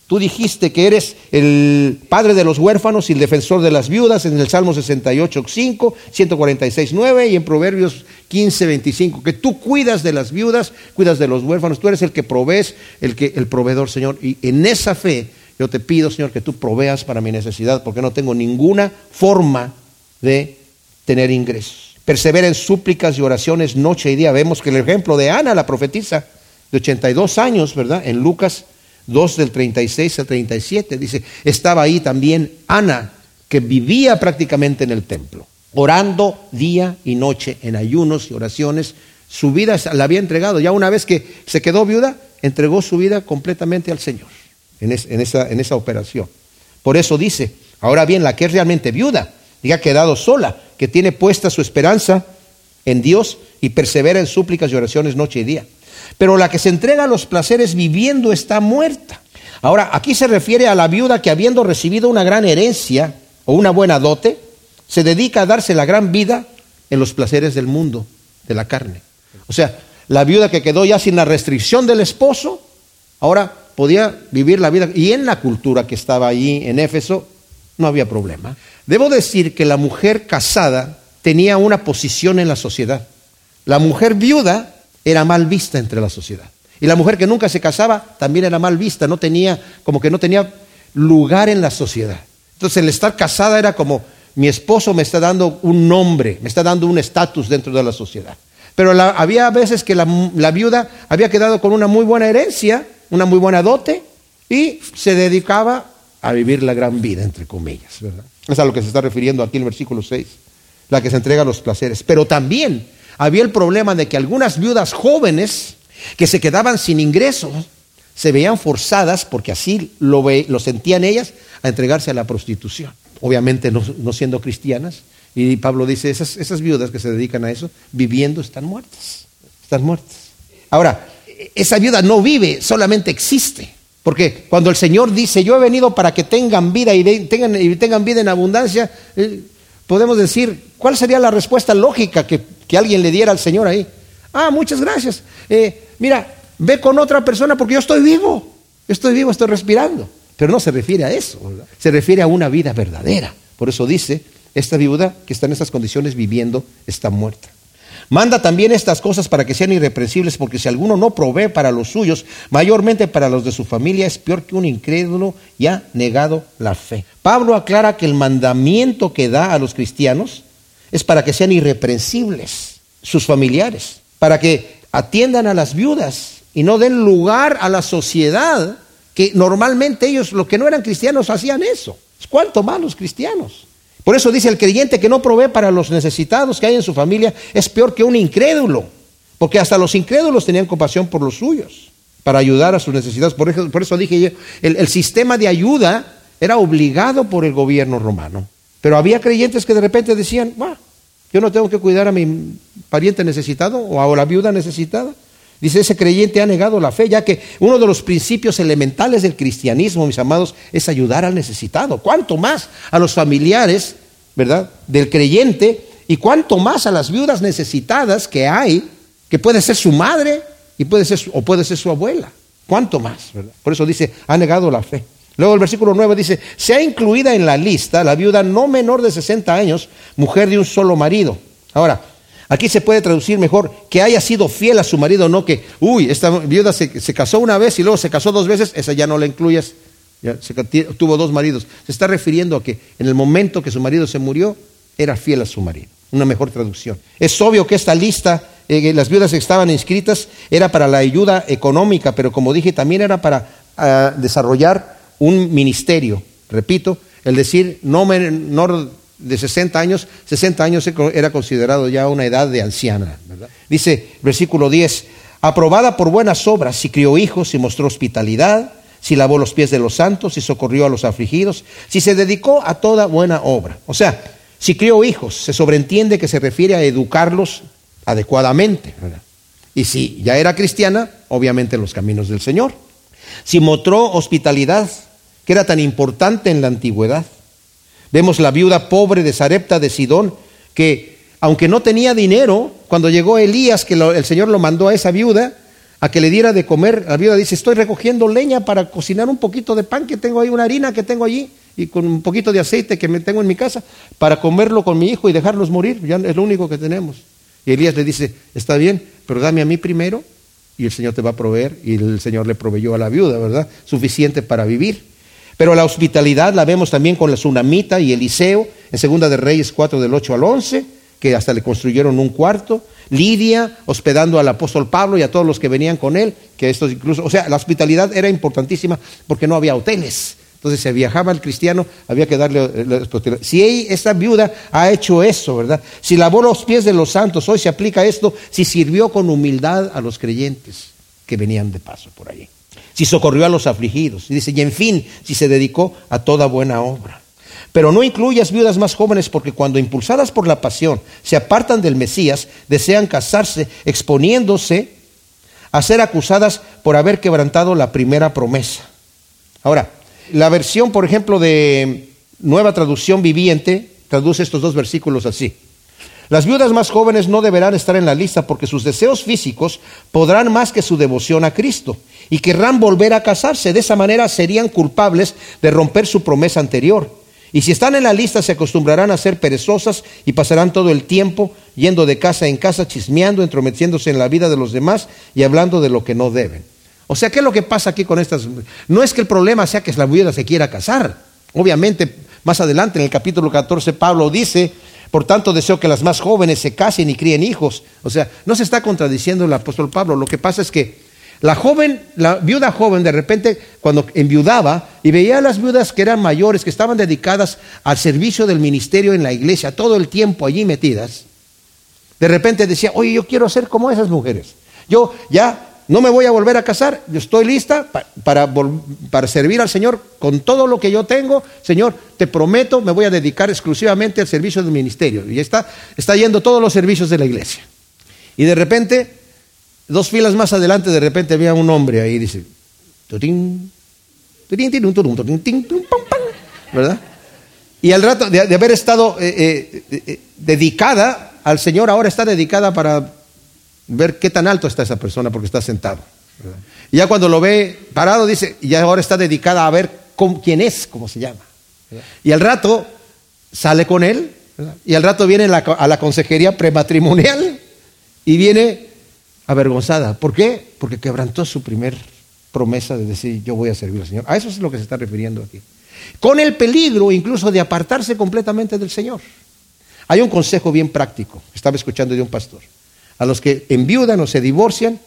Tú dijiste que eres el padre de los huérfanos y el defensor de las viudas en el Salmo 68, 5, 146, 9 y en Proverbios 15, 25, que tú cuidas de las viudas, cuidas de los huérfanos, tú eres el que provees, el, que, el proveedor, Señor. Y en esa fe yo te pido, Señor, que tú proveas para mi necesidad, porque no tengo ninguna forma de tener ingresos. Persevera en súplicas y oraciones noche y día. Vemos que el ejemplo de Ana, la profetisa, de 82 años, ¿verdad? En Lucas 2 del 36 al 37. Dice, estaba ahí también Ana, que vivía prácticamente en el templo, orando día y noche en ayunos y oraciones. Su vida la había entregado. Ya una vez que se quedó viuda, entregó su vida completamente al Señor en, esa, esa operación. Por eso dice, ahora bien, la que es realmente viuda y ha quedado sola, que tiene puesta su esperanza en Dios y persevera en súplicas y oraciones noche y día pero la que se entrega a los placeres viviendo está muerta. Ahora, aquí se refiere a la viuda que habiendo recibido una gran herencia o una buena dote, se dedica a darse la gran vida en los placeres del mundo, de la carne. O sea, la viuda que quedó ya sin la restricción del esposo, ahora podía vivir la vida. Y en la cultura que estaba allí en Éfeso, no había problema. Debo decir que la mujer casada tenía una posición en la sociedad. La mujer viuda era mal vista entre la sociedad. Y la mujer que nunca se casaba también era mal vista, no tenía, como que no tenía lugar en la sociedad. Entonces el estar casada era como, mi esposo me está dando un nombre, me está dando un estatus dentro de la sociedad. Pero había veces que la, viuda había quedado con una muy buena herencia, una muy buena dote, y se dedicaba a vivir la gran vida, entre comillas. ¿verdad? Es a lo que se está refiriendo aquí el versículo 6, la que se entrega a los placeres. Pero también había el problema de que algunas viudas jóvenes que se quedaban sin ingresos se veían forzadas, porque así lo, sentían ellas, a entregarse a la prostitución. Obviamente no, siendo cristianas. Y Pablo dice, esas, viudas que se dedican a eso, viviendo están muertas. Están muertas. Ahora, esa viuda no vive, solamente existe. Porque cuando el Señor dice, yo he venido para que tengan vida y tengan, y tengan vida en abundancia, eh, podemos decir, ¿cuál sería la respuesta lógica que, alguien le diera al Señor ahí? Ah, muchas gracias. Eh, mira, ve con otra persona porque yo estoy vivo. Estoy vivo, estoy respirando. Pero no se refiere a eso, se refiere a una vida verdadera. Por eso dice, esta viuda que está en estas condiciones viviendo está muerta. Manda también estas cosas para que sean irreprensibles, porque si alguno no provee para los suyos, mayormente para los de su familia, es peor que un incrédulo y ha negado la fe. Pablo aclara que el mandamiento que da a los cristianos es para que sean irreprensibles sus familiares, para que atiendan a las viudas y no den lugar a la sociedad, que normalmente ellos, los que no eran cristianos, hacían eso. ¿Cuánto más los cristianos? Por eso dice el creyente que no provee para los necesitados que hay en su familia es peor que un incrédulo, porque hasta los incrédulos tenían compasión por los suyos, para ayudar a sus necesidades. Por eso, por eso dije, el, el sistema de ayuda era obligado por el gobierno romano. Pero había creyentes que de repente decían, yo no tengo que cuidar a mi pariente necesitado o a la viuda necesitada. Dice, ese creyente ha negado la fe, ya que uno de los principios elementales del cristianismo, mis amados, es ayudar al necesitado. ¿Cuánto más a los familiares, verdad, del creyente y cuánto más a las viudas necesitadas que hay, que puede ser su madre y puede ser o puede ser su abuela? ¿Cuánto más? Por eso dice, ha negado la fe. Luego el versículo 9 dice, se ha incluida en la lista la viuda no menor de 60 años, mujer de un solo marido. Ahora, Aquí se puede traducir mejor que haya sido fiel a su marido, no que, uy, esta viuda se, casó una vez y luego se casó dos veces, esa ya no la incluyas, ya, tuvo dos maridos. Se está refiriendo a que en el momento que su marido se murió, era fiel a su marido. Una mejor traducción. Es obvio que esta lista, eh, las viudas que estaban inscritas, era para la ayuda económica, pero como dije, también era para ah, desarrollar un ministerio. Repito, el decir no menor de 60 años, 60 años era considerado ya una edad de anciana. Dice versículo 10, aprobada por buenas obras, si crió hijos, si mostró hospitalidad, si lavó los pies de los santos, si socorrió a los afligidos, si se dedicó a toda buena obra. O sea, si crió hijos, se sobreentiende que se refiere a educarlos adecuadamente. Y si ya era cristiana, obviamente en los caminos del Señor. Si mostró hospitalidad, que era tan importante en la antigüedad. Vemos la viuda pobre de Sarepta de Sidón, que aunque no tenía dinero, cuando llegó Elías, que el Señor lo mandó a esa viuda, a que le diera de comer. La viuda dice, estoy recogiendo leña para cocinar un poquito de pan que tengo ahí, una harina que tengo allí, y con un poquito de aceite que me tengo en mi casa, para comerlo con mi hijo y dejarlos morir. Ya es lo único que tenemos. Y Elías le dice, está bien, pero dame a mí primero y el Señor te va a proveer. Y el Señor le proveyó a la viuda, ¿verdad? Suficiente para vivir. Pero la hospitalidad la vemos también con la tsunamita y Eliseo, en Segunda de Reyes 4 del 8 al 11, que hasta le construyeron un cuarto. Lidia hospedando al apóstol Pablo y a todos los que venían con él, que estos incluso, o sea, la hospitalidad era importantísima porque no había hoteles. Entonces, si viajaba el cristiano, había que darle la hospitalidad. Si esta viuda ha hecho eso, ¿verdad? Si lavó los pies de los santos, hoy se aplica esto, si sirvió con humildad a los creyentes que venían de paso por allí. Si socorrió a los afligidos. Y dice, y en fin, si se dedicó a toda buena obra. Pero no incluyas viudas más jóvenes porque cuando impulsadas por la pasión se apartan del Mesías, desean casarse exponiéndose a ser acusadas por haber quebrantado la primera promesa. Ahora, la versión, por ejemplo, de Nueva Traducción Viviente traduce estos dos versículos así. Las viudas más jóvenes no deberán estar en la lista porque sus deseos físicos podrán más que su devoción a Cristo y querrán volver a casarse. De esa manera serían culpables de romper su promesa anterior. Y si están en la lista se acostumbrarán a ser perezosas y pasarán todo el tiempo yendo de casa en casa, chismeando, entrometiéndose en la vida de los demás y hablando de lo que no deben. O sea, ¿qué es lo que pasa aquí con estas? No es que el problema sea que la viuda se quiera casar. Obviamente, más adelante en el capítulo 14 Pablo dice, por tanto deseo que las más jóvenes se casen y críen hijos. O sea, no se está contradiciendo el apóstol Pablo. Lo que pasa es que la joven, la viuda joven, de repente, cuando enviudaba y veía a las viudas que eran mayores, que estaban dedicadas al servicio del ministerio en la iglesia, todo el tiempo allí metidas, de repente decía, oye, yo quiero ser como esas mujeres. Yo ya no me voy a volver a casar, yo estoy lista para, servir al Señor con todo lo que yo tengo. Señor, te prometo, me voy a dedicar exclusivamente al servicio del ministerio. Y está, está yendo todos los servicios de la iglesia. Y de repente Dos filas más adelante, de repente había un hombre ahí, dice, ¿verdad? Y al rato de, haber estado eh, eh, eh, dedicada al Señor, ahora está dedicada para ver qué tan alto está esa persona porque está sentado. Y ya cuando lo ve parado, dice, y ahora está dedicada a ver quién es, cómo se llama. Y al rato sale con él, y al rato viene a la consejería prematrimonial y viene avergonzada. ¿Por qué? Porque quebrantó su primer promesa de decir yo voy a servir al Señor. A eso es lo que se está refiriendo aquí. Con el peligro incluso de apartarse completamente del Señor. Hay un consejo bien práctico, estaba escuchando de un pastor. A los que enviudan o se divorcian,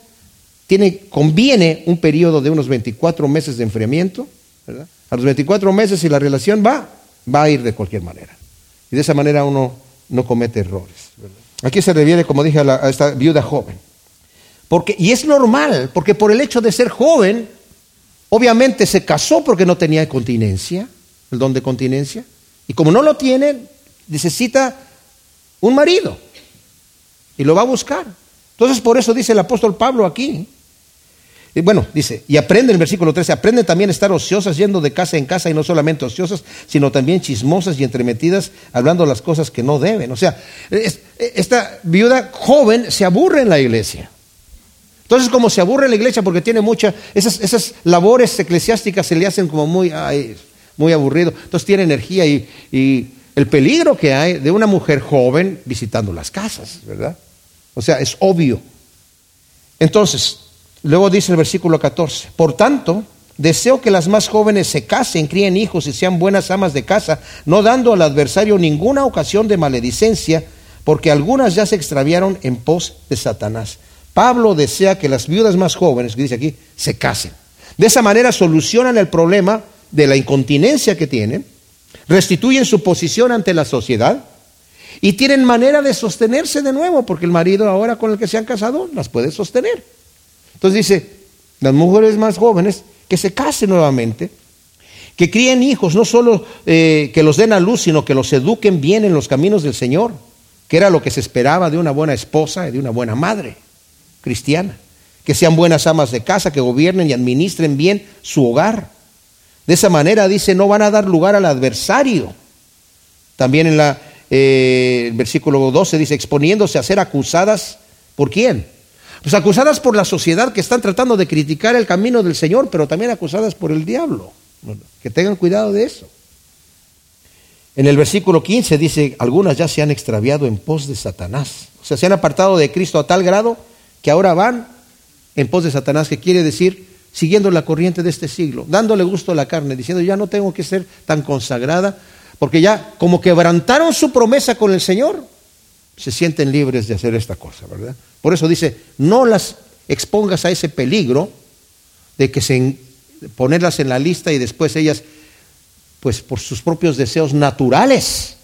tiene, conviene un periodo de unos 24 meses de enfriamiento. A los 24 meses, si la relación va, va a ir de cualquier manera. Y de esa manera uno no comete errores. Aquí se refiere, como dije, a esta viuda joven y es normal, porque por el hecho de ser joven, obviamente se casó porque no tenía continencia, el don de continencia. Y como no lo tiene, necesita un marido. Y lo va a buscar. Entonces por eso dice el apóstol Pablo aquí. Bueno, dice, y aprende en el versículo 13, aprende también a estar ociosas, yendo de casa en casa, y no solamente ociosas, sino también chismosas y entremetidas, hablando las cosas que no deben. O sea, esta viuda joven se aburre en la iglesia. Entonces, como se aburre la iglesia porque tiene muchas, esas, esas labores eclesiásticas se le hacen como muy, muy aburrido. Entonces tiene energía y, y el peligro que hay de una mujer joven visitando las casas, ¿verdad? O sea, es obvio. Entonces, luego dice el versículo 14, por tanto, deseo que las más jóvenes se casen, críen hijos y sean buenas amas de casa, no dando al adversario ninguna ocasión de maledicencia, porque algunas ya se extraviaron en pos de Satanás. Pablo desea que las viudas más jóvenes, que dice aquí, se casen. De esa manera solucionan el problema de la incontinencia que tienen, restituyen su posición ante la sociedad y tienen manera de sostenerse de nuevo, porque el marido ahora con el que se han casado las puede sostener. Entonces dice, las mujeres más jóvenes que se casen nuevamente, que críen hijos, no solo eh, que los den a luz, sino que los eduquen bien en los caminos del Señor, que era lo que se esperaba de una buena esposa y de una buena madre cristiana, que sean buenas amas de casa, que gobiernen y administren bien su hogar. De esa manera, dice, no van a dar lugar al adversario. También en eh, el versículo 12 dice, exponiéndose a ser acusadas, ¿por quién? Pues acusadas por la sociedad que están tratando de criticar el camino del Señor, pero también acusadas por el diablo. Que tengan cuidado de eso. En el versículo 15 dice, algunas ya se han extraviado en pos de Satanás. O sea, se han apartado de Cristo a tal grado que ahora van en pos de Satanás, que quiere decir siguiendo la corriente de este siglo, dándole gusto a la carne, diciendo, ya no tengo que ser tan consagrada, porque ya como quebrantaron su promesa con el Señor, se sienten libres de hacer esta cosa, ¿verdad? Por eso dice, no las expongas a ese peligro de que se ponerlas en la lista y después ellas, pues por sus propios deseos naturales,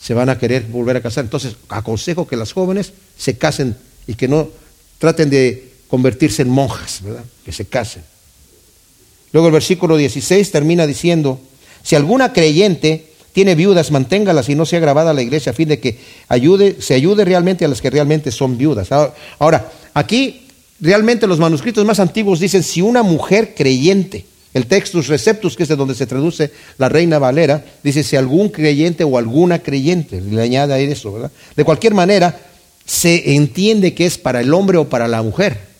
se van a querer volver a casar. Entonces, aconsejo que las jóvenes se casen y que no traten de convertirse en monjas, ¿verdad? Que se casen. Luego el versículo 16 termina diciendo, si alguna creyente tiene viudas, manténgalas y no sea grabada la iglesia a fin de que ayude, se ayude realmente a las que realmente son viudas. Ahora, aquí realmente los manuscritos más antiguos dicen si una mujer creyente, el Textus Receptus, que es de donde se traduce la Reina Valera, dice si algún creyente o alguna creyente, le añade ahí eso, ¿verdad? De cualquier manera, se entiende que es para el hombre o para la mujer.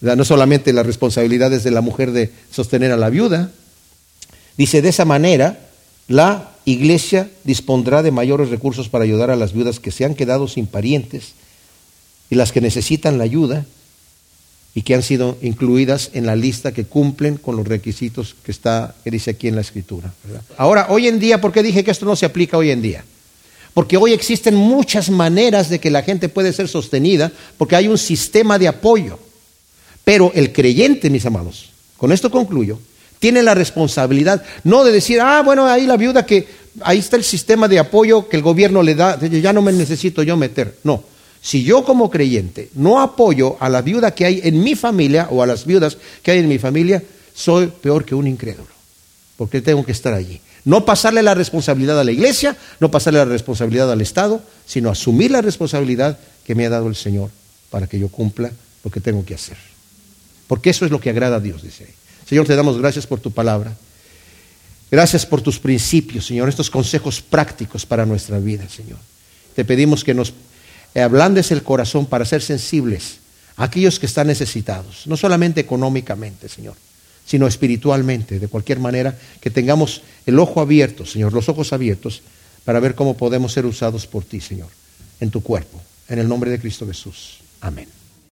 No solamente las responsabilidades de la mujer de sostener a la viuda. Dice, de esa manera, la iglesia dispondrá de mayores recursos para ayudar a las viudas que se han quedado sin parientes y las que necesitan la ayuda y que han sido incluidas en la lista que cumplen con los requisitos que está que dice aquí en la escritura. Ahora, hoy en día, ¿por qué dije que esto no se aplica hoy en día? Porque hoy existen muchas maneras de que la gente puede ser sostenida, porque hay un sistema de apoyo. Pero el creyente, mis amados, con esto concluyo, tiene la responsabilidad no de decir, ah, bueno, ahí la viuda que, ahí está el sistema de apoyo que el gobierno le da, ya no me necesito yo meter. No, si yo como creyente no apoyo a la viuda que hay en mi familia o a las viudas que hay en mi familia, soy peor que un incrédulo, porque tengo que estar allí. No pasarle la responsabilidad a la iglesia, no pasarle la responsabilidad al Estado, sino asumir la responsabilidad que me ha dado el Señor para que yo cumpla lo que tengo que hacer. Porque eso es lo que agrada a Dios, dice ahí. Señor, te damos gracias por tu palabra. Gracias por tus principios, Señor, estos consejos prácticos para nuestra vida, Señor. Te pedimos que nos ablandes el corazón para ser sensibles a aquellos que están necesitados, no solamente económicamente, Señor, sino espiritualmente, de cualquier manera, que tengamos el ojo abierto, Señor, los ojos abiertos, para ver cómo podemos ser usados por ti, Señor, en tu cuerpo. En el nombre de Cristo Jesús. Amén.